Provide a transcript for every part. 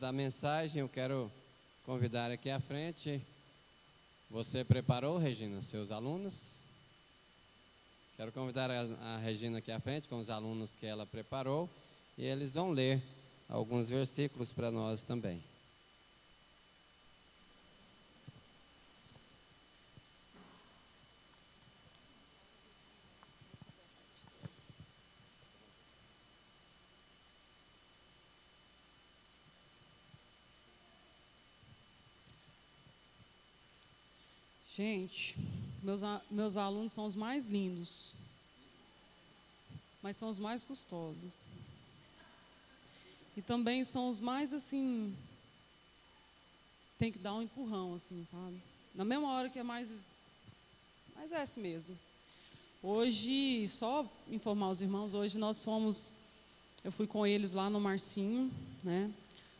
Da mensagem, eu quero convidar aqui à frente. Você preparou, Regina, seus alunos? Quero convidar a, Regina aqui à frente com os alunos que ela preparou e eles vão ler alguns versículos para nós também. Gente, meus, meus alunos são os mais lindos, mas são os mais custosos. E também são os mais assim. Tem que dar um empurrão, assim, sabe? Na mesma hora que é mais. Mas é assim mesmo. Hoje, só informar os irmãos, hoje nós fomos. Eu fui com eles lá no Marcinho, né?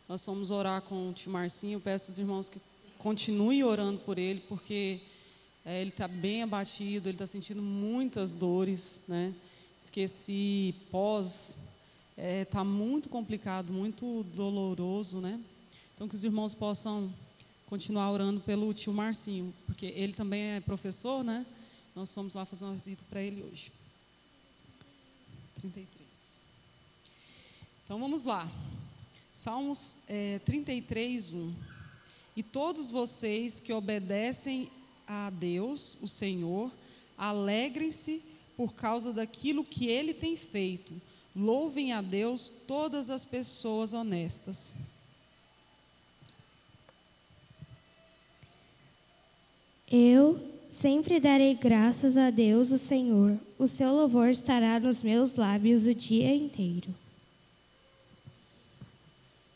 Nós fomos orar com o tio Marcinho. peço aos irmãos que continue orando por ele, porque é, ele está bem abatido, ele está sentindo muitas dores, né? Esqueci pós, está é, tá muito complicado, muito doloroso, né? Então que os irmãos possam continuar orando pelo tio Marcinho, porque ele também é professor, né? Nós fomos lá fazer uma visita para ele hoje. 33. Então vamos lá. Salmos é, 33, 1. E todos vocês que obedecem a Deus, o Senhor, alegrem-se por causa daquilo que ele tem feito. Louvem a Deus todas as pessoas honestas. Eu sempre darei graças a Deus, o Senhor. O seu louvor estará nos meus lábios o dia inteiro.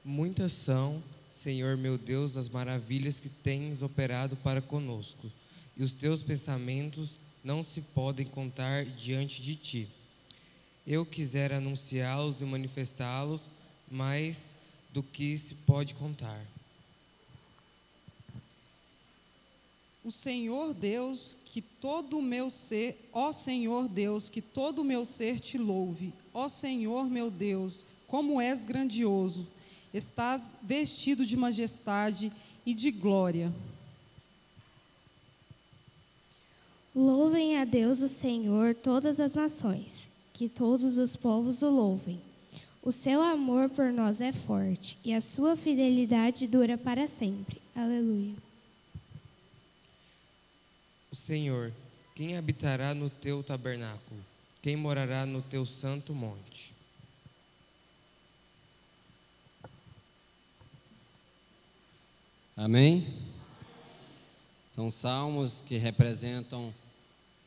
Muitas são Senhor meu Deus, as maravilhas que tens operado para conosco, e os teus pensamentos não se podem contar diante de ti. Eu quisera anunciá-los e manifestá-los mais do que se pode contar. O Senhor Deus, que todo o meu ser, ó Senhor Deus, que todo o meu ser te louve. Ó Senhor meu Deus, como és grandioso estás vestido de majestade e de glória. Louvem a Deus o Senhor todas as nações, que todos os povos o louvem. O seu amor por nós é forte e a sua fidelidade dura para sempre. Aleluia. O Senhor, quem habitará no teu tabernáculo? Quem morará no teu santo monte? Amém? São salmos que representam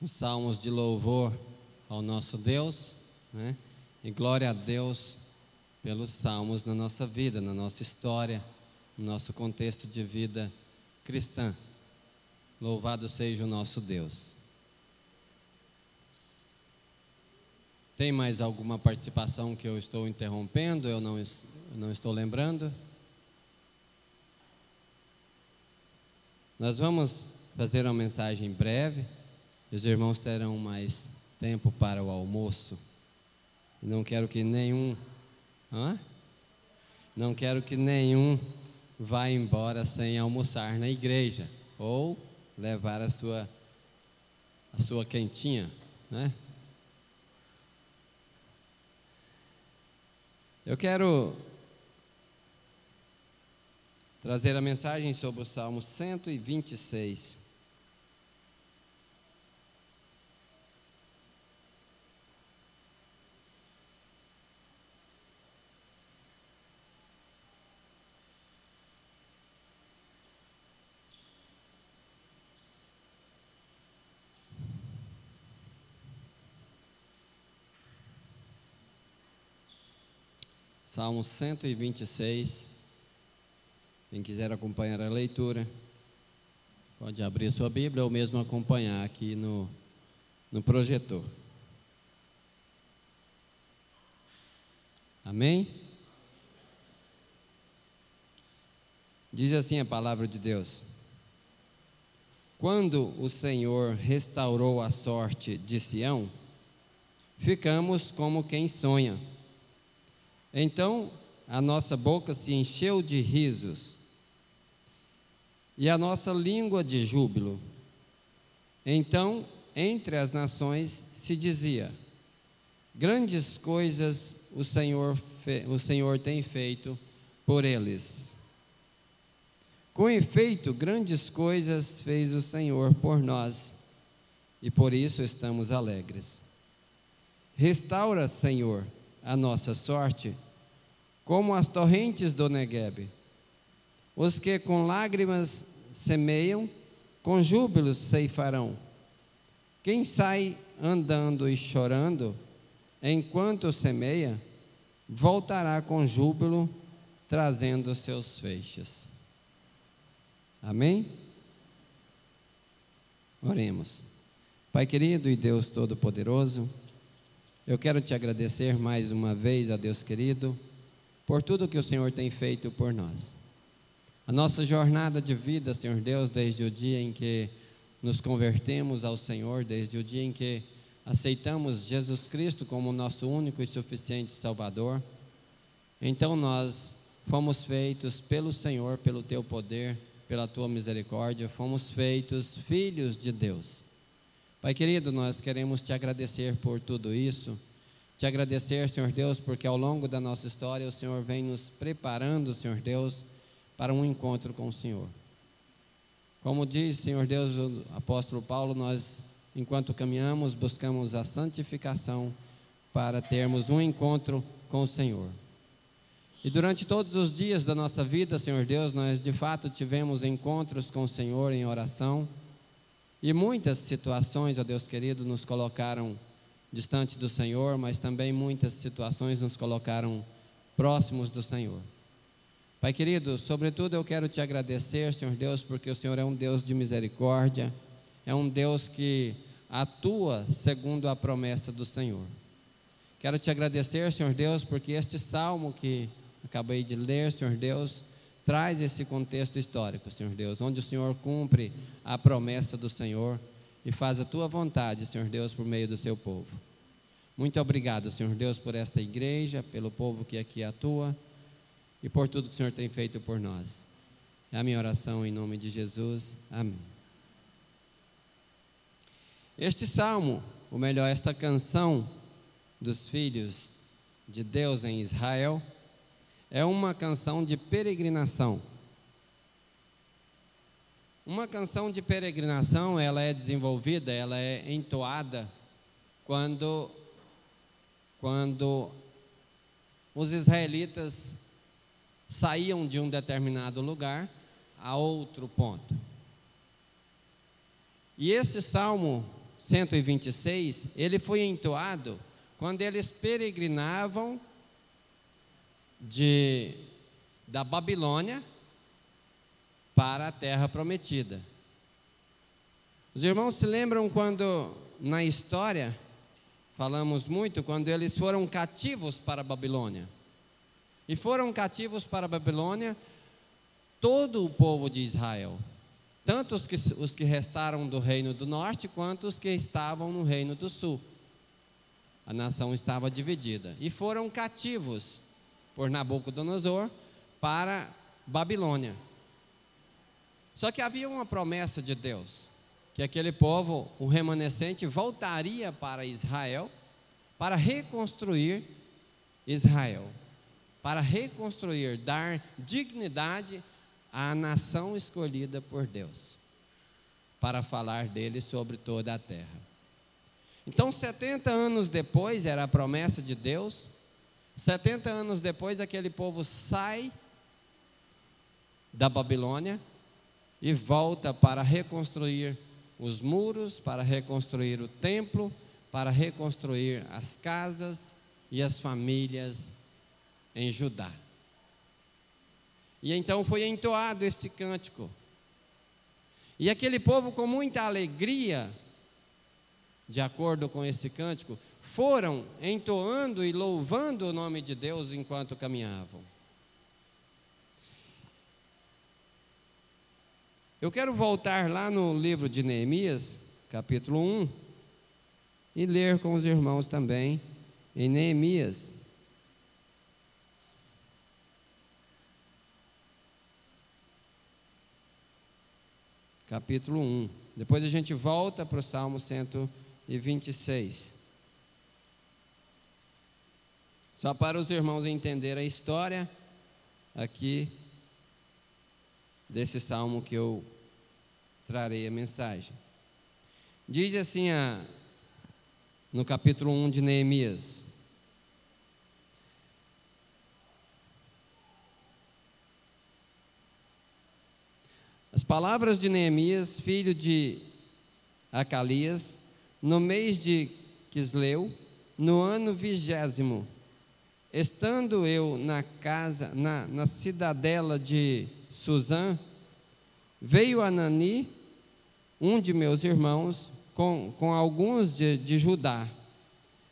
os salmos de louvor ao nosso Deus, né? E glória a Deus pelos salmos na nossa vida, na nossa história, no nosso contexto de vida cristã. Louvado seja o nosso Deus. Tem mais alguma participação que eu estou interrompendo? Eu não, não estou lembrando? Nós vamos fazer uma mensagem breve. Os irmãos terão mais tempo para o almoço. Não quero que nenhum. Hã? Não quero que nenhum vá embora sem almoçar na igreja. Ou levar a sua, a sua quentinha. Né? Eu quero trazer a mensagem sobre o Salmo 126. Salmo 126. Quem quiser acompanhar a leitura, pode abrir sua Bíblia ou mesmo acompanhar aqui no, no projetor. Amém? Diz assim a palavra de Deus: Quando o Senhor restaurou a sorte de Sião, ficamos como quem sonha. Então a nossa boca se encheu de risos e a nossa língua de júbilo. Então, entre as nações se dizia: Grandes coisas o Senhor, o Senhor tem feito por eles. Com efeito, grandes coisas fez o Senhor por nós, e por isso estamos alegres. Restaura, Senhor, a nossa sorte, como as torrentes do Negueb. Os que com lágrimas semeiam, com júbilos ceifarão. Quem sai andando e chorando, enquanto semeia, voltará com júbilo, trazendo seus feixes. Amém? Oremos. Pai querido e Deus Todo-Poderoso, eu quero te agradecer mais uma vez, a Deus querido, por tudo que o Senhor tem feito por nós. A nossa jornada de vida, Senhor Deus, desde o dia em que nos convertemos ao Senhor, desde o dia em que aceitamos Jesus Cristo como nosso único e suficiente Salvador, então nós fomos feitos pelo Senhor, pelo teu poder, pela tua misericórdia, fomos feitos filhos de Deus. Pai querido, nós queremos te agradecer por tudo isso. Te agradecer, Senhor Deus, porque ao longo da nossa história o Senhor vem nos preparando, Senhor Deus, para um encontro com o Senhor. Como diz, Senhor Deus, o apóstolo Paulo, nós, enquanto caminhamos, buscamos a santificação para termos um encontro com o Senhor. E durante todos os dias da nossa vida, Senhor Deus, nós de fato tivemos encontros com o Senhor em oração e muitas situações, ó Deus querido, nos colocaram distante do Senhor, mas também muitas situações nos colocaram próximos do Senhor. Pai querido, sobretudo eu quero te agradecer, Senhor Deus, porque o Senhor é um Deus de misericórdia, é um Deus que atua segundo a promessa do Senhor. Quero te agradecer, Senhor Deus, porque este salmo que acabei de ler, Senhor Deus, traz esse contexto histórico, Senhor Deus, onde o Senhor cumpre a promessa do Senhor e faz a tua vontade, Senhor Deus, por meio do seu povo. Muito obrigado, Senhor Deus, por esta igreja, pelo povo que aqui atua e por tudo que o Senhor tem feito por nós. É a minha oração em nome de Jesus. Amém. Este salmo, ou melhor, esta canção dos filhos de Deus em Israel, é uma canção de peregrinação. Uma canção de peregrinação, ela é desenvolvida, ela é entoada quando quando os israelitas saíam de um determinado lugar a outro ponto. E esse Salmo 126, ele foi entoado quando eles peregrinavam de, da Babilônia para a terra prometida. Os irmãos se lembram quando, na história, falamos muito, quando eles foram cativos para a Babilônia. E foram cativos para a Babilônia todo o povo de Israel, tanto os que, os que restaram do reino do norte, quanto os que estavam no reino do sul. A nação estava dividida. E foram cativos por Nabucodonosor para Babilônia. Só que havia uma promessa de Deus, que aquele povo, o remanescente, voltaria para Israel para reconstruir Israel, para reconstruir, dar dignidade à nação escolhida por Deus, para falar dele sobre toda a terra. Então, 70 anos depois, era a promessa de Deus, 70 anos depois, aquele povo sai da Babilônia e volta para reconstruir os muros, para reconstruir o templo, para reconstruir as casas e as famílias em Judá. E então foi entoado esse cântico. E aquele povo, com muita alegria, de acordo com esse cântico, foram entoando e louvando o nome de Deus enquanto caminhavam. Eu quero voltar lá no livro de Neemias, capítulo 1, e ler com os irmãos também em Neemias. Capítulo 1. Depois a gente volta para o Salmo 126. Só para os irmãos entenderem a história aqui desse salmo que eu trarei a mensagem. Diz assim a, no capítulo 1 de Neemias: As palavras de Neemias, filho de Acalias, no mês de Quisleu, no ano vigésimo, estando eu na casa, na, na cidadela de Suzã, veio Anani, um de meus irmãos, com, com alguns de, de Judá.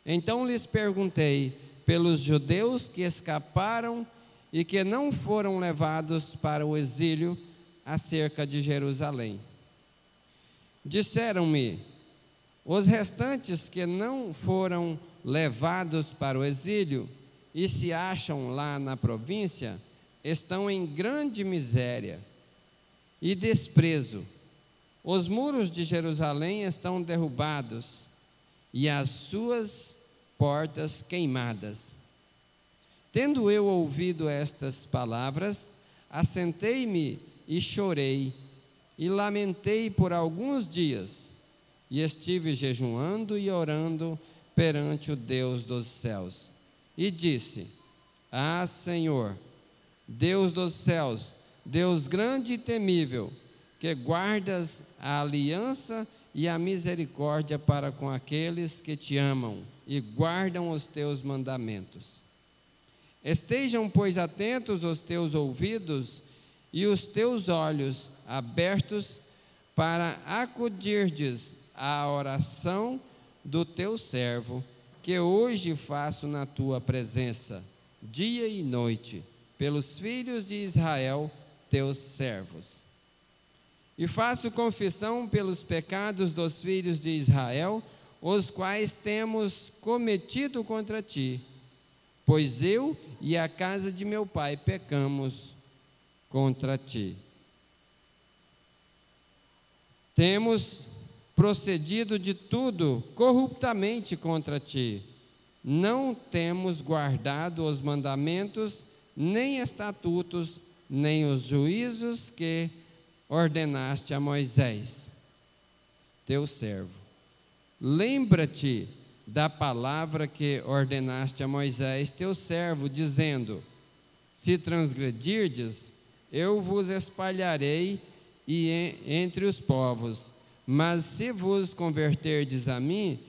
Então lhes perguntei pelos judeus que escaparam e que não foram levados para o exílio, acerca de Jerusalém. Disseram-me: os restantes que não foram levados para o exílio e se acham lá na província estão em grande miséria e desprezo. Os muros de Jerusalém estão derrubados e as suas portas queimadas. Tendo eu ouvido estas palavras, assentei-me e chorei, e lamentei por alguns dias, e estive jejuando e orando perante o Deus dos céus. E disse: Ah, Senhor, Deus dos céus, Deus grande e temível, que guardas a aliança e a misericórdia para com aqueles que te amam e guardam os teus mandamentos. Estejam, pois, atentos os teus ouvidos e os teus olhos abertos para acudirdes à oração do teu servo, que hoje faço na tua presença, dia e noite, pelos filhos de Israel, teus servos. E faço confissão pelos pecados dos filhos de Israel, os quais temos cometido contra ti, pois eu e a casa de meu pai pecamos contra ti. Temos procedido de tudo corruptamente contra ti. Não temos guardado os mandamentos, nem estatutos, nem os juízos que ordenaste a Moisés, teu servo. Lembra-te da palavra que ordenaste a Moisés, teu servo, dizendo: Se transgredirdes, eu vos espalharei e entre os povos. Mas se vos converterdes a mim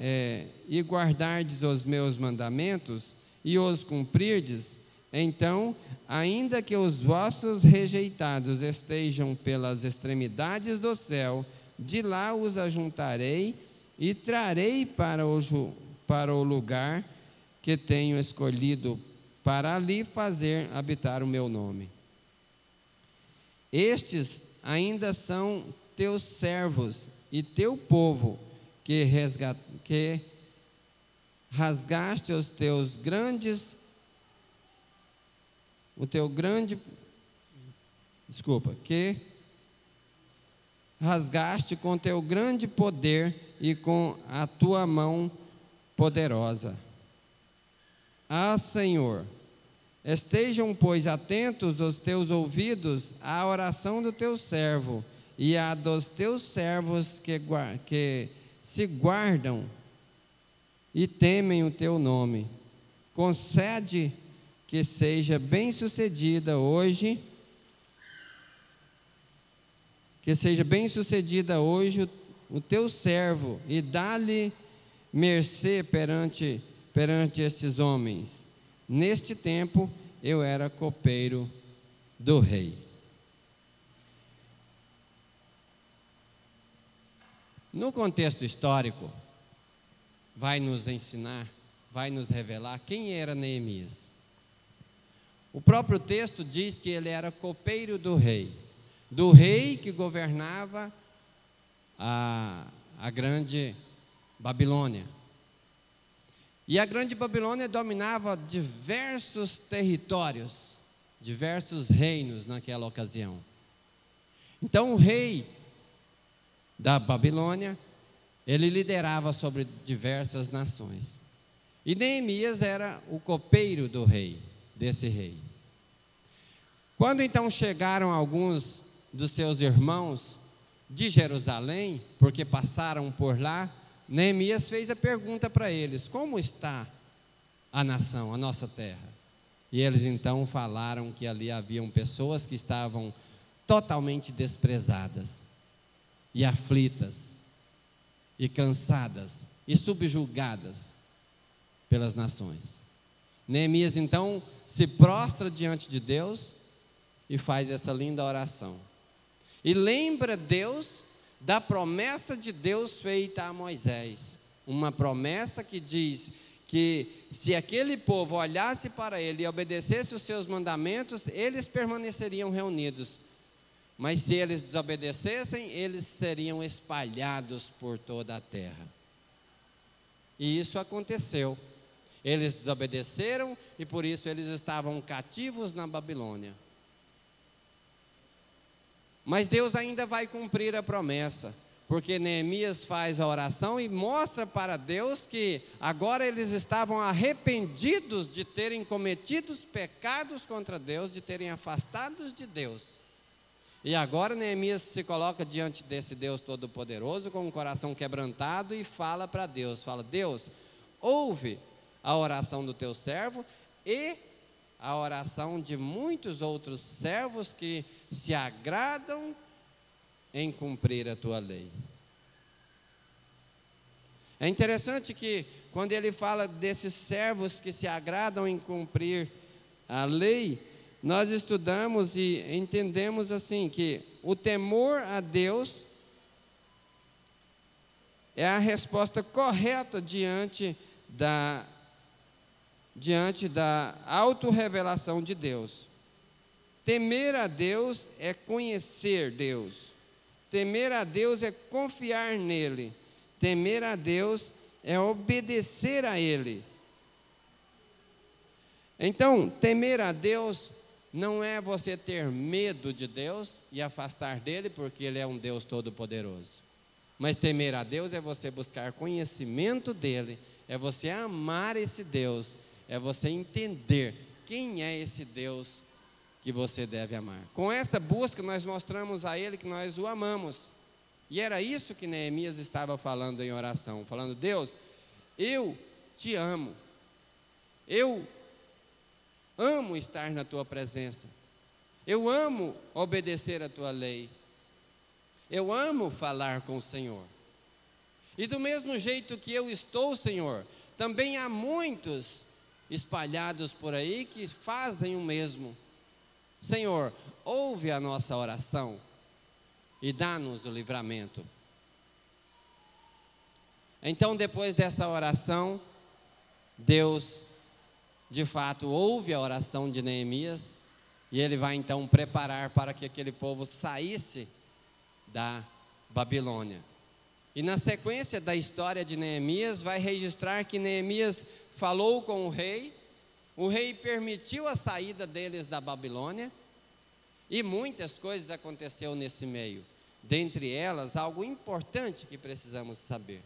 é, e guardardes os meus mandamentos e os cumprirdes, então, ainda que os vossos rejeitados estejam pelas extremidades do céu, de lá os ajuntarei e trarei para o, para o lugar que tenho escolhido para ali fazer habitar o meu nome. Estes ainda são teus servos e teu povo, que, resgat, que rasgaste os teus grandes, o teu grande, desculpa, que rasgaste com teu grande poder e com a tua mão poderosa. Ah, Senhor, Estejam, pois, atentos os teus ouvidos à oração do teu servo e à dos teus servos que, que se guardam e temem o teu nome. Concede que seja bem-sucedida hoje, que seja bem-sucedida hoje o, o teu servo e dá-lhe mercê perante, perante estes homens Neste tempo eu era copeiro do rei. No contexto histórico, vai nos ensinar, vai nos revelar quem era Neemias. O próprio texto diz que ele era copeiro do rei, do rei que governava a, a grande Babilônia. E a Grande Babilônia dominava diversos territórios, diversos reinos naquela ocasião. Então o rei da Babilônia, ele liderava sobre diversas nações. E Neemias era o copeiro do rei, desse rei. Quando então chegaram alguns dos seus irmãos de Jerusalém, porque passaram por lá, Neemias fez a pergunta para eles: Como está a nação, a nossa terra? E eles então falaram que ali haviam pessoas que estavam totalmente desprezadas e aflitas e cansadas e subjugadas pelas nações. Neemias então se prostra diante de Deus e faz essa linda oração. E lembra Deus da promessa de Deus feita a Moisés. Uma promessa que diz que se aquele povo olhasse para ele e obedecesse os seus mandamentos, eles permaneceriam reunidos. Mas se eles desobedecessem, eles seriam espalhados por toda a terra. E isso aconteceu. Eles desobedeceram e por isso eles estavam cativos na Babilônia. Mas Deus ainda vai cumprir a promessa, porque Neemias faz a oração e mostra para Deus que agora eles estavam arrependidos de terem cometido pecados contra Deus, de terem afastados de Deus. E agora Neemias se coloca diante desse Deus Todo-Poderoso com o coração quebrantado e fala para Deus: fala, Deus, ouve a oração do teu servo e a oração de muitos outros servos que se agradam em cumprir a tua lei. É interessante que quando ele fala desses servos que se agradam em cumprir a lei, nós estudamos e entendemos assim que o temor a Deus é a resposta correta diante da diante da autorrevelação de Deus. Temer a Deus é conhecer Deus. Temer a Deus é confiar nele. Temer a Deus é obedecer a ele. Então, temer a Deus não é você ter medo de Deus e afastar dele, porque ele é um Deus todo-poderoso. Mas temer a Deus é você buscar conhecimento dele, é você amar esse Deus é você entender quem é esse Deus que você deve amar. Com essa busca, nós mostramos a Ele que nós o amamos. E era isso que Neemias estava falando em oração: falando, Deus, eu te amo, eu amo estar na tua presença, eu amo obedecer a tua lei, eu amo falar com o Senhor. E do mesmo jeito que eu estou, Senhor, também há muitos espalhados por aí que fazem o mesmo. Senhor, ouve a nossa oração e dá-nos o livramento. Então, depois dessa oração, Deus, de fato, ouve a oração de Neemias e ele vai então preparar para que aquele povo saísse da Babilônia. E na sequência da história de Neemias, vai registrar que Neemias falou com o rei, o rei permitiu a saída deles da Babilônia, e muitas coisas aconteceu nesse meio. Dentre elas, algo importante que precisamos saber.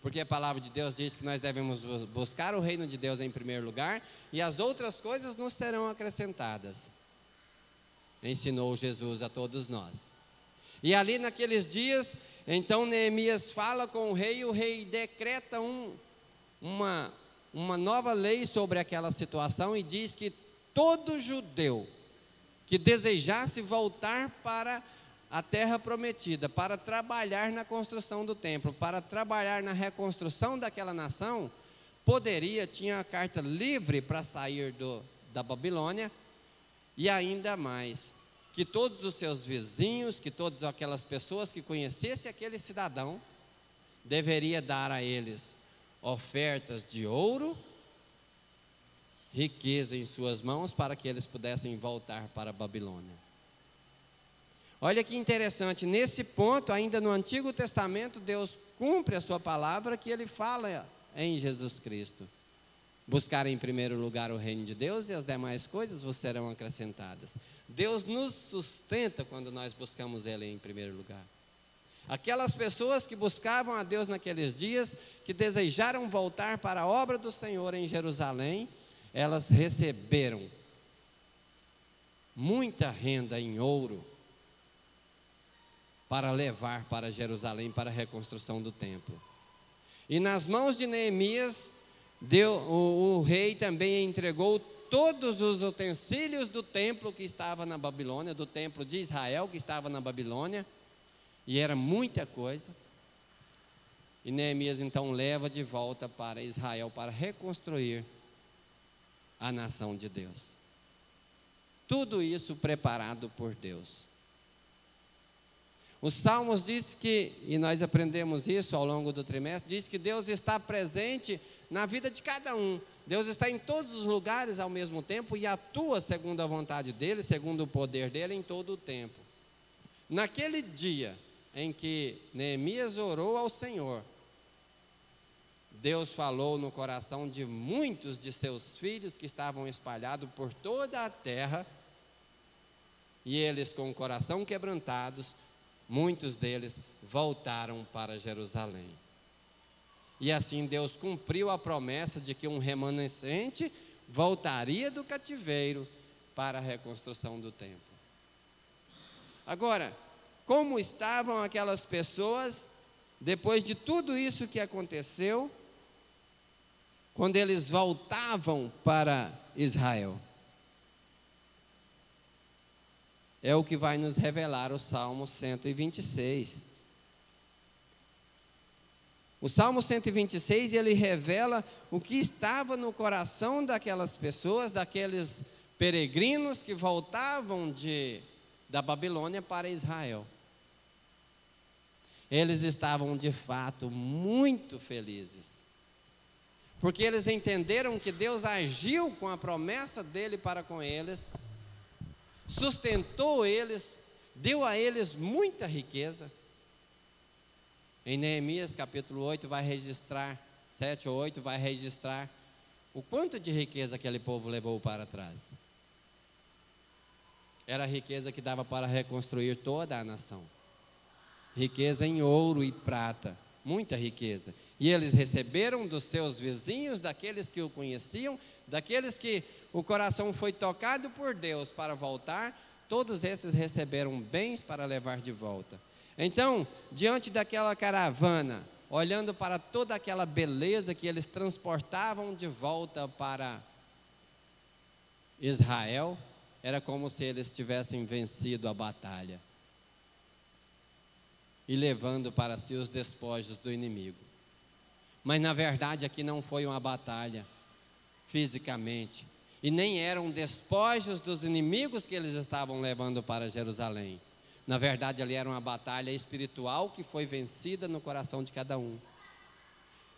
Porque a palavra de Deus diz que nós devemos buscar o reino de Deus em primeiro lugar e as outras coisas nos serão acrescentadas. Ensinou Jesus a todos nós. E ali naqueles dias, então Neemias fala com o rei, e o rei decreta um, uma, uma nova lei sobre aquela situação e diz que todo judeu que desejasse voltar para a terra prometida, para trabalhar na construção do templo, para trabalhar na reconstrução daquela nação, poderia, tinha a carta livre para sair do, da Babilônia, e ainda mais, que todos os seus vizinhos, que todas aquelas pessoas que conhecessem aquele cidadão, deveria dar a eles ofertas de ouro, riqueza em suas mãos para que eles pudessem voltar para a Babilônia. Olha que interessante, nesse ponto, ainda no Antigo Testamento, Deus cumpre a sua palavra que ele fala em Jesus Cristo. buscar em primeiro lugar o reino de Deus e as demais coisas vos serão acrescentadas. Deus nos sustenta quando nós buscamos Ele em primeiro lugar. Aquelas pessoas que buscavam a Deus naqueles dias, que desejaram voltar para a obra do Senhor em Jerusalém, elas receberam muita renda em ouro para levar para Jerusalém para a reconstrução do templo. E nas mãos de Neemias, deu, o, o rei também entregou todos os utensílios do templo que estava na Babilônia, do templo de Israel que estava na Babilônia, e era muita coisa. E Neemias então leva de volta para Israel para reconstruir a nação de Deus. Tudo isso preparado por Deus. Os Salmos diz que, e nós aprendemos isso ao longo do trimestre, diz que Deus está presente na vida de cada um. Deus está em todos os lugares ao mesmo tempo e atua segundo a vontade dele, segundo o poder dele em todo o tempo. Naquele dia, em que Neemias orou ao Senhor, Deus falou no coração de muitos de seus filhos que estavam espalhados por toda a terra, e eles, com o coração quebrantados, muitos deles voltaram para Jerusalém. E assim Deus cumpriu a promessa de que um remanescente voltaria do cativeiro para a reconstrução do templo. Agora, como estavam aquelas pessoas depois de tudo isso que aconteceu, quando eles voltavam para Israel. É o que vai nos revelar o Salmo 126. O Salmo 126, ele revela o que estava no coração daquelas pessoas, daqueles peregrinos que voltavam de, da Babilônia para Israel eles estavam de fato muito felizes. Porque eles entenderam que Deus agiu com a promessa dele para com eles, sustentou eles, deu a eles muita riqueza. Em Neemias capítulo 8 vai registrar, 7 ou 8 vai registrar o quanto de riqueza aquele povo levou para trás. Era a riqueza que dava para reconstruir toda a nação riqueza em ouro e prata, muita riqueza. E eles receberam dos seus vizinhos, daqueles que o conheciam, daqueles que o coração foi tocado por Deus para voltar, todos esses receberam bens para levar de volta. Então, diante daquela caravana, olhando para toda aquela beleza que eles transportavam de volta para Israel, era como se eles tivessem vencido a batalha e levando para si os despojos do inimigo. Mas na verdade aqui não foi uma batalha fisicamente, e nem eram despojos dos inimigos que eles estavam levando para Jerusalém. Na verdade, ali era uma batalha espiritual que foi vencida no coração de cada um.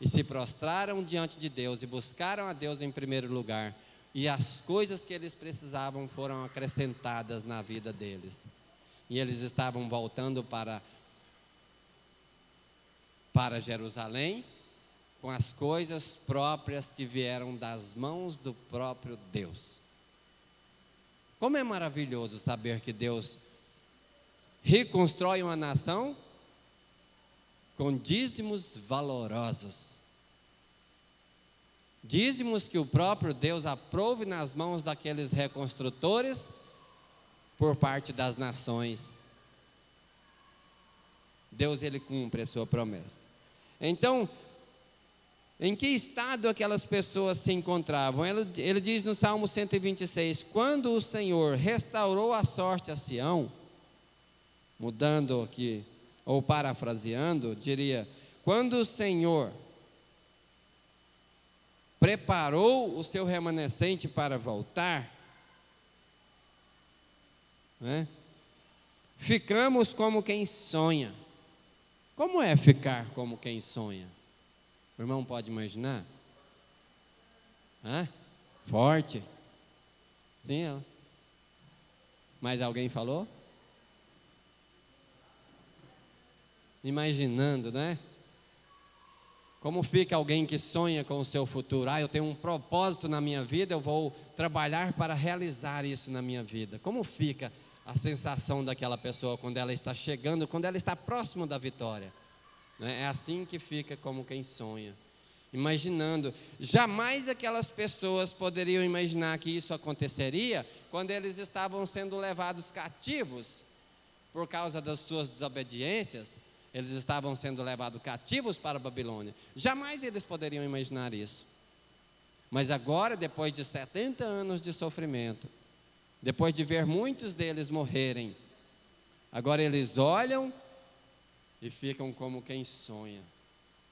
E se prostraram diante de Deus e buscaram a Deus em primeiro lugar, e as coisas que eles precisavam foram acrescentadas na vida deles. E eles estavam voltando para para Jerusalém com as coisas próprias que vieram das mãos do próprio Deus. Como é maravilhoso saber que Deus reconstrói uma nação com dízimos valorosos. Dízimos que o próprio Deus aprove nas mãos daqueles reconstrutores por parte das nações. Deus ele cumpre a sua promessa. Então, em que estado aquelas pessoas se encontravam? Ele, ele, diz no Salmo 126: Quando o Senhor restaurou a sorte a Sião, mudando aqui, ou parafraseando, diria: Quando o Senhor preparou o seu remanescente para voltar, né? ficamos como quem sonha. Como é ficar como quem sonha? O irmão pode imaginar? Hã? Forte? Sim, ó. Mais alguém falou? Imaginando, né? Como fica alguém que sonha com o seu futuro? Ah, eu tenho um propósito na minha vida, eu vou trabalhar para realizar isso na minha vida. Como fica a sensação daquela pessoa quando ela está chegando, quando ela está próximo da vitória? Né? É assim que fica como quem sonha. Imaginando, jamais aquelas pessoas poderiam imaginar que isso aconteceria quando eles estavam sendo levados cativos por causa das suas desobediências, eles estavam sendo levados cativos para a Babilônia. Jamais eles poderiam imaginar isso. Mas agora, depois de 70 anos de sofrimento, depois de ver muitos deles morrerem, agora eles olham e ficam como quem sonha,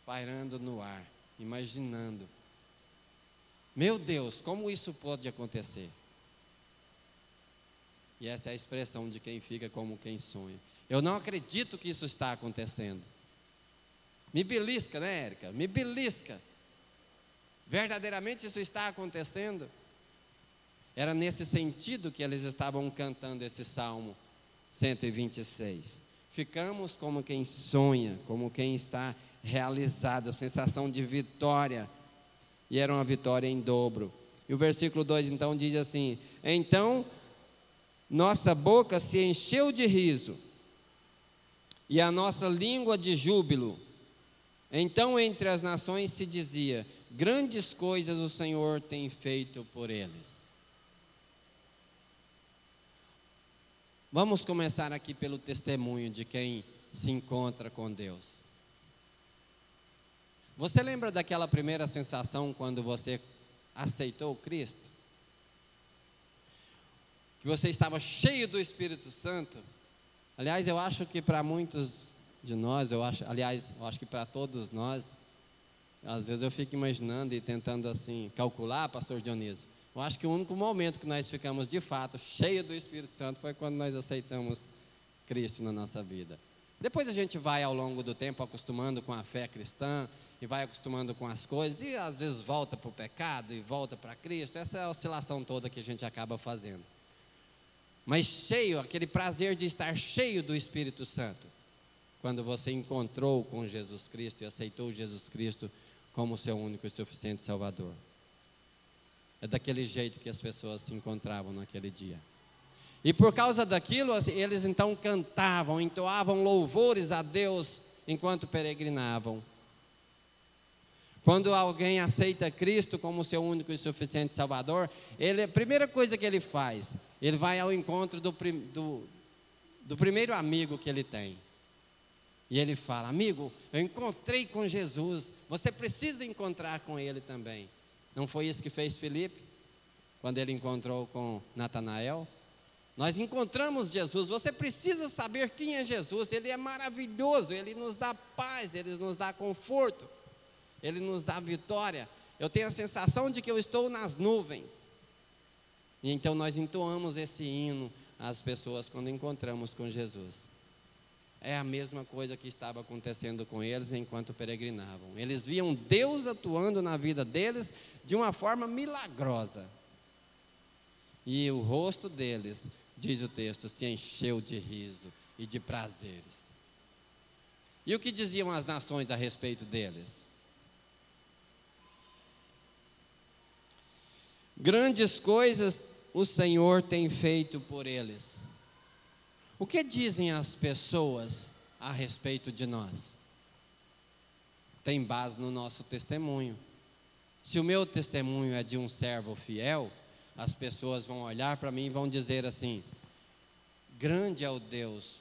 pairando no ar, imaginando. Meu Deus, como isso pode acontecer? E essa é a expressão de quem fica como quem sonha. Eu não acredito que isso está acontecendo. Me belisca, né, Érica? Me belisca. Verdadeiramente isso está acontecendo? Era nesse sentido que eles estavam cantando esse salmo 126. Ficamos como quem sonha, como quem está realizado, sensação de vitória. E era uma vitória em dobro. E o versículo 2 então diz assim: Então nossa boca se encheu de riso e a nossa língua de júbilo. Então entre as nações se dizia: Grandes coisas o Senhor tem feito por eles. Vamos começar aqui pelo testemunho de quem se encontra com Deus. Você lembra daquela primeira sensação quando você aceitou Cristo? que você estava cheio do Espírito Santo. Aliás, eu acho que para muitos de nós, eu acho, aliás, eu acho que para todos nós, às vezes eu fico imaginando e tentando assim calcular, pastor Dionísio. Eu acho que o único momento que nós ficamos de fato cheio do Espírito Santo foi quando nós aceitamos Cristo na nossa vida. Depois a gente vai ao longo do tempo acostumando com a fé cristã e vai acostumando com as coisas e às vezes volta para o pecado e volta para Cristo. Essa é a oscilação toda que a gente acaba fazendo mas cheio, aquele prazer de estar cheio do Espírito Santo. Quando você encontrou com Jesus Cristo e aceitou Jesus Cristo como seu único e suficiente Salvador. É daquele jeito que as pessoas se encontravam naquele dia. E por causa daquilo, eles então cantavam, entoavam louvores a Deus enquanto peregrinavam. Quando alguém aceita Cristo como seu único e suficiente Salvador, ele, a primeira coisa que ele faz, ele vai ao encontro do, do, do primeiro amigo que ele tem. E ele fala: Amigo, eu encontrei com Jesus, você precisa encontrar com ele também. Não foi isso que fez Felipe, quando ele encontrou com Natanael? Nós encontramos Jesus, você precisa saber quem é Jesus, ele é maravilhoso, ele nos dá paz, ele nos dá conforto. Ele nos dá vitória. Eu tenho a sensação de que eu estou nas nuvens. E então nós entoamos esse hino às pessoas quando encontramos com Jesus. É a mesma coisa que estava acontecendo com eles enquanto peregrinavam. Eles viam Deus atuando na vida deles de uma forma milagrosa. E o rosto deles, diz o texto, se encheu de riso e de prazeres. E o que diziam as nações a respeito deles? Grandes coisas o Senhor tem feito por eles. O que dizem as pessoas a respeito de nós? Tem base no nosso testemunho. Se o meu testemunho é de um servo fiel, as pessoas vão olhar para mim e vão dizer assim: Grande é o Deus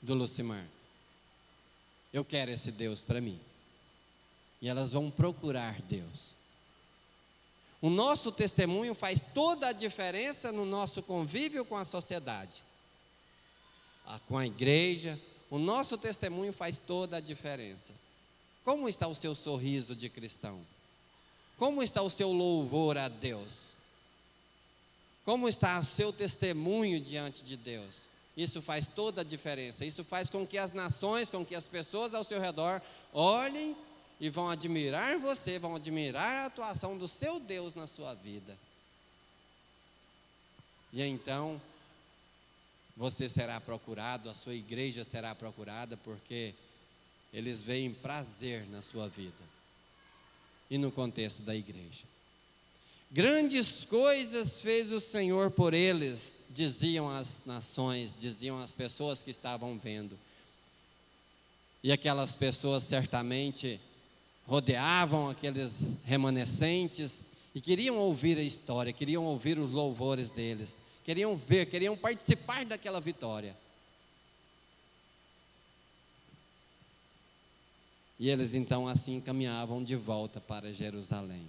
do Lucimar. Eu quero esse Deus para mim. E elas vão procurar Deus. O nosso testemunho faz toda a diferença no nosso convívio com a sociedade, com a igreja. O nosso testemunho faz toda a diferença. Como está o seu sorriso de cristão? Como está o seu louvor a Deus? Como está o seu testemunho diante de Deus? Isso faz toda a diferença. Isso faz com que as nações, com que as pessoas ao seu redor olhem e vão admirar você, vão admirar a atuação do seu Deus na sua vida. E então, você será procurado, a sua igreja será procurada, porque eles veem prazer na sua vida. e no contexto da igreja. Grandes coisas fez o Senhor por eles, diziam as nações, diziam as pessoas que estavam vendo. E aquelas pessoas certamente rodeavam aqueles remanescentes e queriam ouvir a história, queriam ouvir os louvores deles, queriam ver, queriam participar daquela vitória. E eles então assim caminhavam de volta para Jerusalém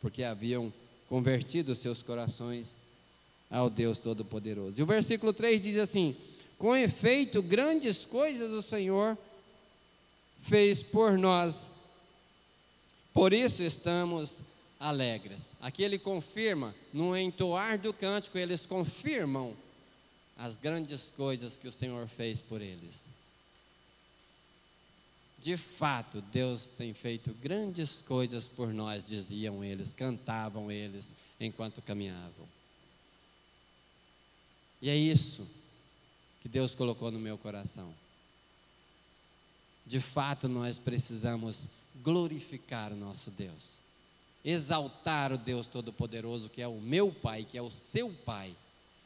porque haviam convertido seus corações ao Deus Todo-Poderoso. E o versículo 3 diz assim: Com efeito, grandes coisas o Senhor fez por nós, por isso estamos alegres. Aqui ele confirma, no entoar do cântico, eles confirmam as grandes coisas que o Senhor fez por eles. De fato, Deus tem feito grandes coisas por nós, diziam eles, cantavam eles enquanto caminhavam. E é isso que Deus colocou no meu coração. De fato, nós precisamos glorificar o nosso Deus, exaltar o Deus Todo-Poderoso, que é o meu Pai, que é o seu Pai,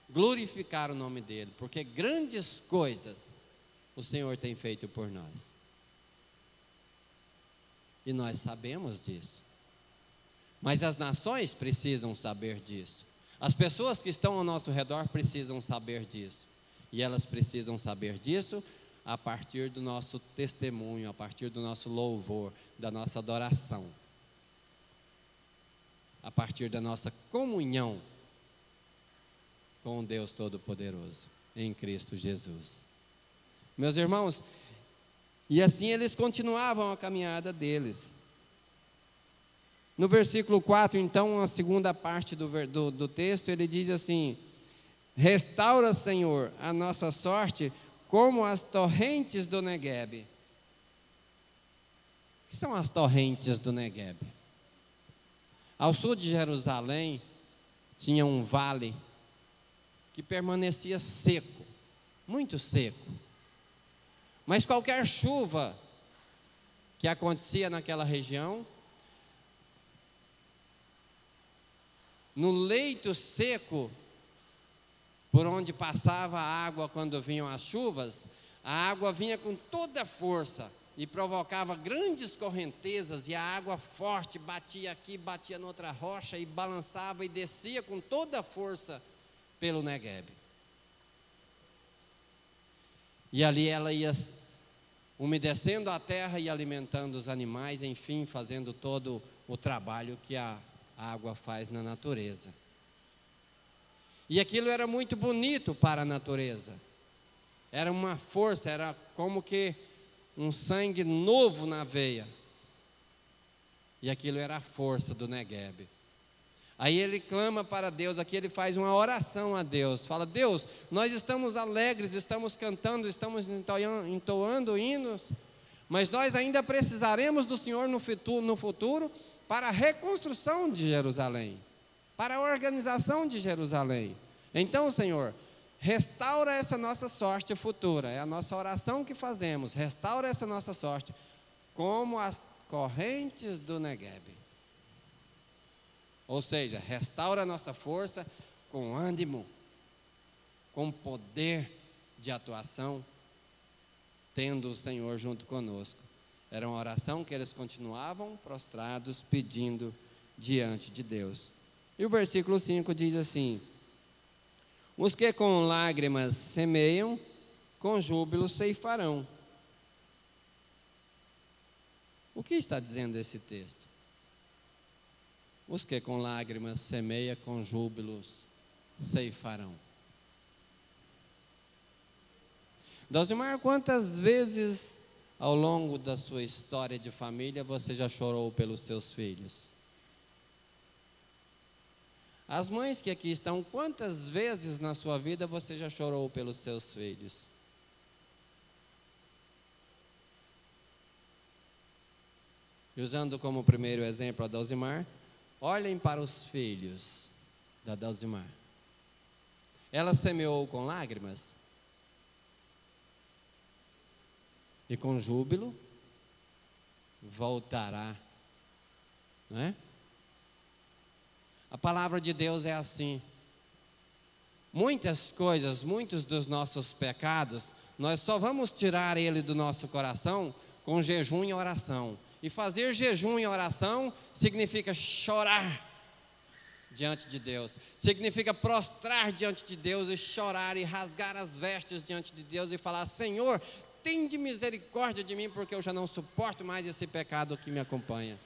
glorificar o nome dEle, porque grandes coisas o Senhor tem feito por nós. E nós sabemos disso. Mas as nações precisam saber disso. As pessoas que estão ao nosso redor precisam saber disso. E elas precisam saber disso a partir do nosso testemunho, a partir do nosso louvor, da nossa adoração. A partir da nossa comunhão com Deus Todo-Poderoso, em Cristo Jesus. Meus irmãos, e assim eles continuavam a caminhada deles. No versículo 4, então, a segunda parte do, do, do texto, ele diz assim: Restaura, Senhor, a nossa sorte como as torrentes do Negueb. O que são as torrentes do Negueb? Ao sul de Jerusalém tinha um vale que permanecia seco, muito seco. Mas qualquer chuva que acontecia naquela região, no leito seco por onde passava a água quando vinham as chuvas, a água vinha com toda a força e provocava grandes correntezas e a água forte batia aqui, batia noutra rocha e balançava e descia com toda a força pelo Negueb. E ali ela ia umedecendo a terra e alimentando os animais, enfim, fazendo todo o trabalho que a água faz na natureza. E aquilo era muito bonito para a natureza. Era uma força, era como que um sangue novo na veia. E aquilo era a força do Negueb. Aí ele clama para Deus, aqui ele faz uma oração a Deus. Fala: Deus, nós estamos alegres, estamos cantando, estamos entoando hinos, mas nós ainda precisaremos do Senhor no futuro, no futuro para a reconstrução de Jerusalém, para a organização de Jerusalém. Então, Senhor, restaura essa nossa sorte futura, é a nossa oração que fazemos, restaura essa nossa sorte, como as correntes do Negueb. Ou seja, restaura a nossa força com ânimo, com poder de atuação, tendo o Senhor junto conosco. Era uma oração que eles continuavam prostrados, pedindo diante de Deus. E o versículo 5 diz assim: Os que com lágrimas semeiam, com júbilo ceifarão. O que está dizendo esse texto? Os que com lágrimas semeia, com júbilos ceifarão. Dosimar, quantas vezes ao longo da sua história de família você já chorou pelos seus filhos? As mães que aqui estão, quantas vezes na sua vida você já chorou pelos seus filhos? E usando como primeiro exemplo a Dosimar, Olhem para os filhos da Dalzimar. Ela semeou com lágrimas e com júbilo voltará Não é? A palavra de Deus é assim. Muitas coisas, muitos dos nossos pecados, nós só vamos tirar ele do nosso coração com jejum e oração. E fazer jejum e oração significa chorar diante de Deus, significa prostrar diante de Deus e chorar e rasgar as vestes diante de Deus e falar: Senhor, tem de misericórdia de mim, porque eu já não suporto mais esse pecado que me acompanha.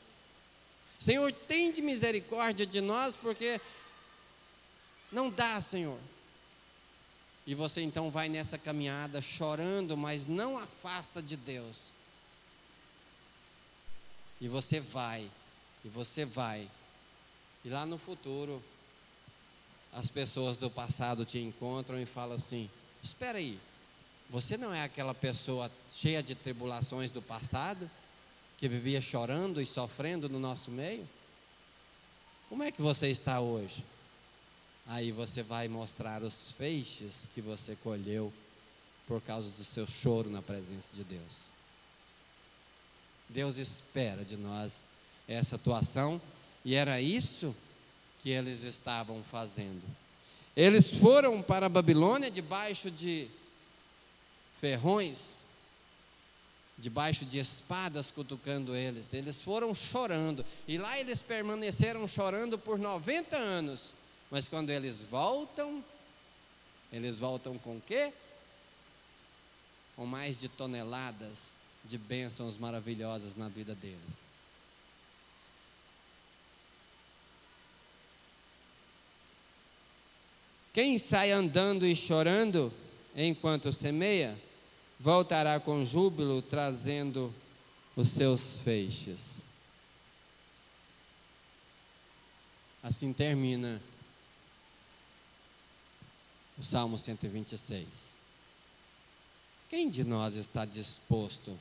Senhor, tem de misericórdia de nós, porque não dá, Senhor. E você então vai nessa caminhada chorando, mas não afasta de Deus. E você vai, e você vai. E lá no futuro, as pessoas do passado te encontram e falam assim: Espera aí, você não é aquela pessoa cheia de tribulações do passado, que vivia chorando e sofrendo no nosso meio? Como é que você está hoje? Aí você vai mostrar os feixes que você colheu por causa do seu choro na presença de Deus. Deus espera de nós essa atuação e era isso que eles estavam fazendo. Eles foram para a Babilônia debaixo de ferrões, debaixo de espadas cutucando eles. Eles foram chorando. E lá eles permaneceram chorando por 90 anos. Mas quando eles voltam, eles voltam com quê? Com mais de toneladas de bênçãos maravilhosas na vida deles. Quem sai andando e chorando enquanto semeia, voltará com júbilo trazendo os seus feixes. Assim termina o Salmo 126. Quem de nós está disposto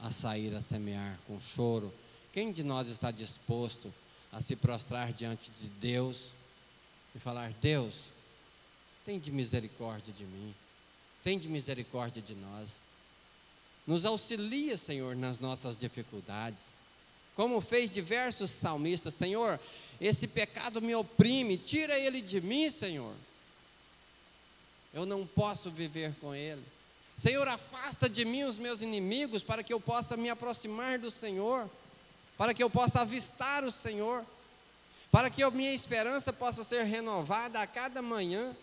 a sair a semear com choro? Quem de nós está disposto a se prostrar diante de Deus e falar: Deus, tem de misericórdia de mim? Tem de misericórdia de nós. Nos auxilia, Senhor, nas nossas dificuldades. Como fez diversos salmistas, Senhor, esse pecado me oprime, tira ele de mim, Senhor. Eu não posso viver com ele. Senhor, afasta de mim os meus inimigos para que eu possa me aproximar do Senhor, para que eu possa avistar o Senhor, para que a minha esperança possa ser renovada a cada manhã.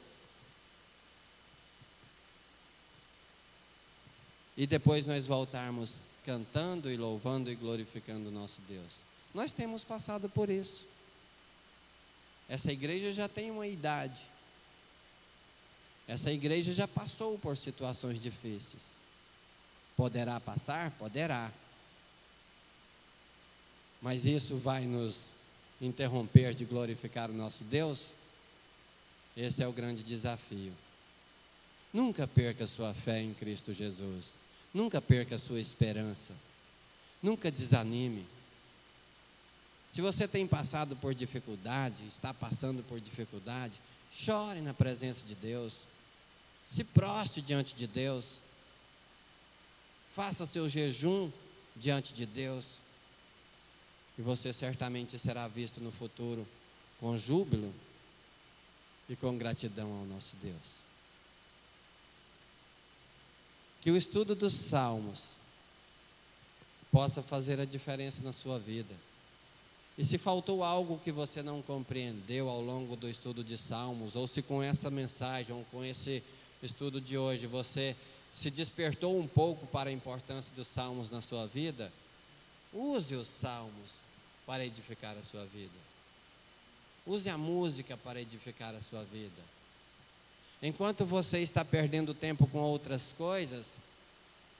E depois nós voltarmos cantando e louvando e glorificando o nosso Deus. Nós temos passado por isso. Essa igreja já tem uma idade. Essa igreja já passou por situações difíceis. Poderá passar? Poderá. Mas isso vai nos interromper de glorificar o nosso Deus? Esse é o grande desafio. Nunca perca sua fé em Cristo Jesus. Nunca perca a sua esperança. Nunca desanime. Se você tem passado por dificuldade, está passando por dificuldade, chore na presença de Deus. Se proste diante de Deus. Faça seu jejum diante de Deus. E você certamente será visto no futuro com júbilo e com gratidão ao nosso Deus. Que o estudo dos Salmos possa fazer a diferença na sua vida. E se faltou algo que você não compreendeu ao longo do estudo de Salmos, ou se com essa mensagem, ou com esse estudo de hoje, você se despertou um pouco para a importância dos Salmos na sua vida, use os Salmos para edificar a sua vida. Use a música para edificar a sua vida. Enquanto você está perdendo tempo com outras coisas,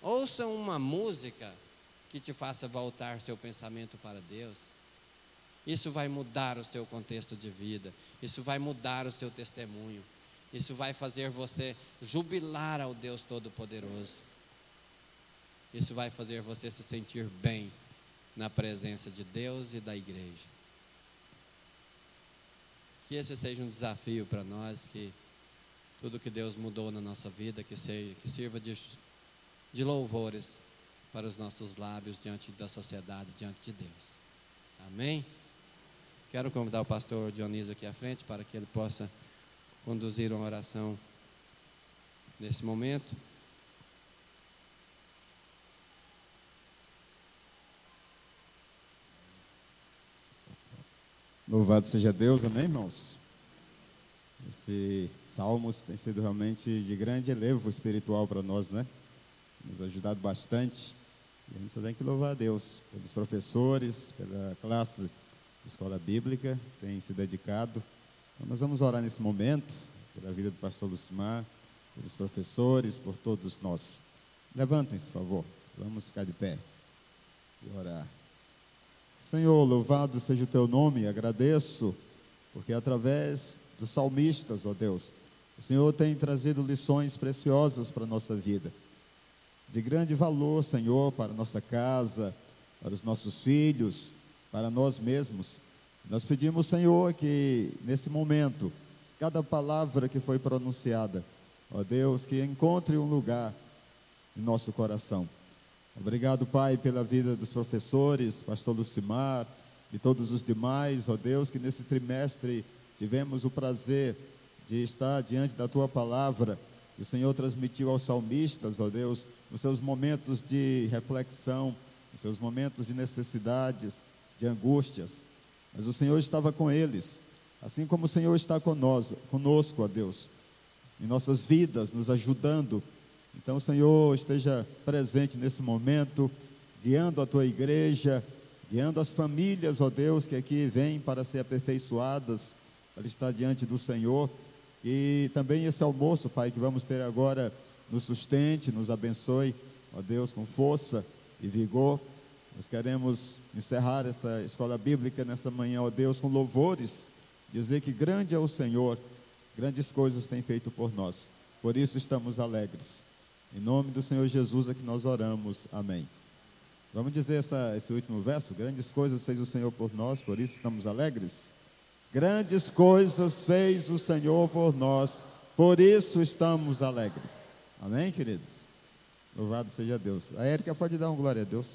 ouça uma música que te faça voltar seu pensamento para Deus. Isso vai mudar o seu contexto de vida, isso vai mudar o seu testemunho, isso vai fazer você jubilar ao Deus Todo-Poderoso. Isso vai fazer você se sentir bem na presença de Deus e da igreja. Que esse seja um desafio para nós que tudo que Deus mudou na nossa vida, que, seja, que sirva de, de louvores para os nossos lábios diante da sociedade, diante de Deus. Amém? Quero convidar o pastor Dionísio aqui à frente para que ele possa conduzir uma oração nesse momento. Louvado seja Deus, amém, irmãos? Esse Salmos tem sido realmente de grande elevo espiritual para nós, né? Nos ajudado bastante. E a gente só tem que louvar a Deus pelos professores, pela classe de escola bíblica, tem se dedicado. Então, nós vamos orar nesse momento, pela vida do pastor Lucimar, pelos professores, por todos nós. Levantem-se, por favor. Vamos ficar de pé e orar. Senhor, louvado seja o teu nome, agradeço, porque através dos salmistas, ó Deus, o Senhor tem trazido lições preciosas para a nossa vida, de grande valor, Senhor, para a nossa casa, para os nossos filhos, para nós mesmos. Nós pedimos, Senhor, que nesse momento, cada palavra que foi pronunciada, ó Deus, que encontre um lugar em nosso coração. Obrigado, Pai, pela vida dos professores, pastor Lucimar e todos os demais, ó Deus, que nesse trimestre tivemos o prazer de estar diante da tua palavra. O Senhor transmitiu aos salmistas, ó Deus, nos seus momentos de reflexão, nos seus momentos de necessidades, de angústias. Mas o Senhor estava com eles, assim como o Senhor está conosco, conosco, ó Deus, em nossas vidas, nos ajudando então, Senhor, esteja presente nesse momento, guiando a tua igreja, guiando as famílias, ó Deus, que aqui vêm para ser aperfeiçoadas, para estar diante do Senhor. E também esse almoço, Pai, que vamos ter agora, nos sustente, nos abençoe, ó Deus, com força e vigor. Nós queremos encerrar essa escola bíblica nessa manhã, ó Deus, com louvores, dizer que grande é o Senhor, grandes coisas tem feito por nós. Por isso estamos alegres. Em nome do Senhor Jesus é que nós oramos. Amém. Vamos dizer essa, esse último verso? Grandes coisas fez o Senhor por nós, por isso estamos alegres. Grandes coisas fez o Senhor por nós, por isso estamos alegres. Amém, queridos? Louvado seja Deus. A Érica pode dar um glória a Deus.